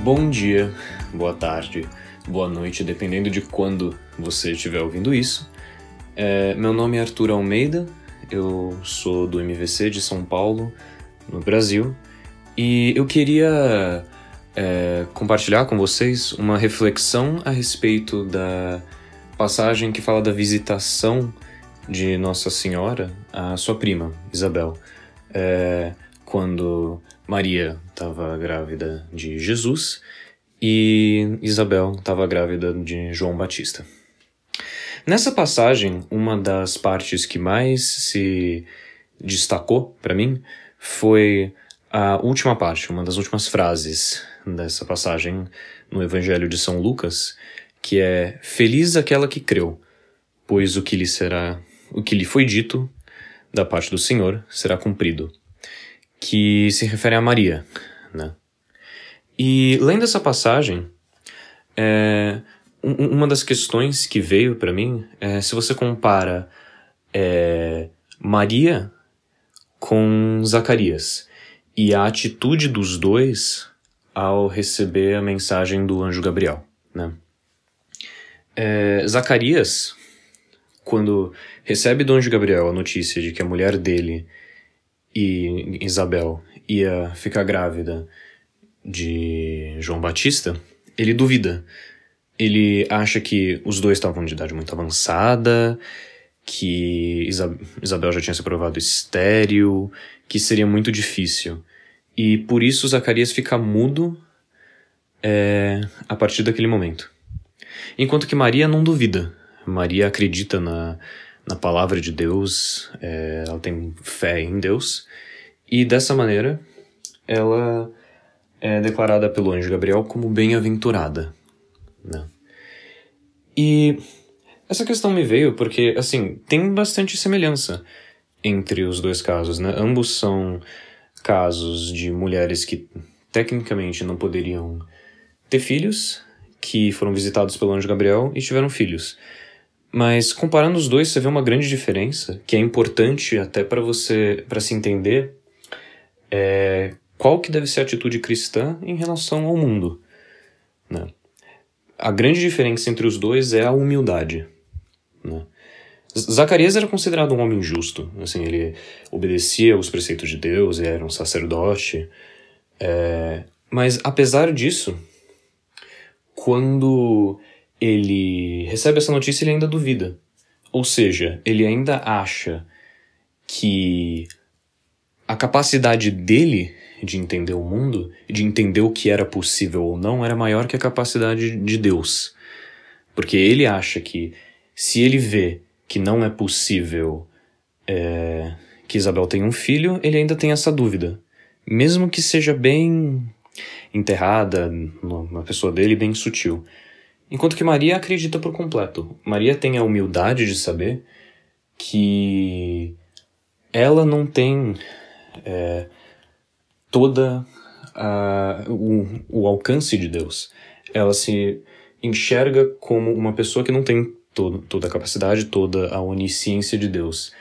Bom dia, boa tarde, boa noite, dependendo de quando você estiver ouvindo isso. É, meu nome é Arthur Almeida, eu sou do MVC de São Paulo, no Brasil, e eu queria é, compartilhar com vocês uma reflexão a respeito da passagem que fala da visitação de Nossa Senhora à sua prima, Isabel, é, quando Maria estava grávida de Jesus e Isabel estava grávida de João Batista. Nessa passagem, uma das partes que mais se destacou para mim foi a última parte, uma das últimas frases dessa passagem no Evangelho de São Lucas, que é Feliz aquela que creu, pois o que lhe será, o que lhe foi dito da parte do Senhor será cumprido, que se refere a Maria, né? E lendo essa passagem, é, uma das questões que veio para mim é se você compara é, Maria com Zacarias e a atitude dos dois ao receber a mensagem do anjo Gabriel, né? É, Zacarias, quando recebe do anjo Gabriel a notícia de que a mulher dele e Isabel ia ficar grávida de João Batista, ele duvida ele acha que os dois estavam de idade muito avançada, que Isabel já tinha se provado estéril, que seria muito difícil. E por isso Zacarias fica mudo é, a partir daquele momento. Enquanto que Maria não duvida. Maria acredita na, na palavra de Deus, é, ela tem fé em Deus, e dessa maneira ela é declarada pelo anjo Gabriel como bem-aventurada. Né? E essa questão me veio porque, assim, tem bastante semelhança entre os dois casos, né? Ambos são casos de mulheres que tecnicamente não poderiam ter filhos, que foram visitados pelo anjo Gabriel e tiveram filhos. Mas comparando os dois, você vê uma grande diferença, que é importante até para você, para se entender é, qual que deve ser a atitude cristã em relação ao mundo, né? a grande diferença entre os dois é a humildade. Né? Zacarias era considerado um homem justo, assim, ele obedecia os preceitos de Deus, ele era um sacerdote, é... mas apesar disso, quando ele recebe essa notícia, ele ainda duvida. Ou seja, ele ainda acha que a capacidade dele de entender o mundo, de entender o que era possível ou não, era maior que a capacidade de Deus. Porque ele acha que se ele vê que não é possível é, que Isabel tenha um filho, ele ainda tem essa dúvida. Mesmo que seja bem enterrada na pessoa dele, bem sutil. Enquanto que Maria acredita por completo. Maria tem a humildade de saber que ela não tem é, toda a, o, o alcance de Deus. Ela se enxerga como uma pessoa que não tem todo, toda a capacidade, toda a onisciência de Deus.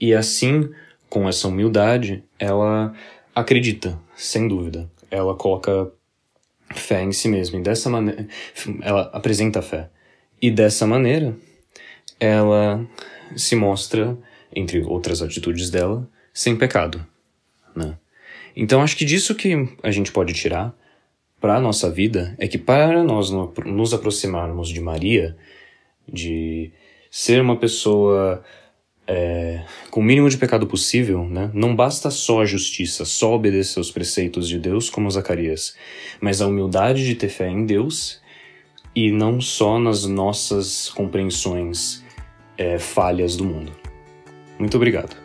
E assim, com essa humildade, ela acredita, sem dúvida. Ela coloca fé em si mesma. E dessa maneira, ela apresenta fé. E dessa maneira, ela se mostra, entre outras atitudes dela, sem pecado. Né? Então acho que disso que a gente pode tirar para a nossa vida é que para nós nos aproximarmos de Maria, de ser uma pessoa é, com o mínimo de pecado possível, né? não basta só a justiça, só obedecer aos preceitos de Deus, como Zacarias, mas a humildade de ter fé em Deus e não só nas nossas compreensões é, falhas do mundo. Muito obrigado.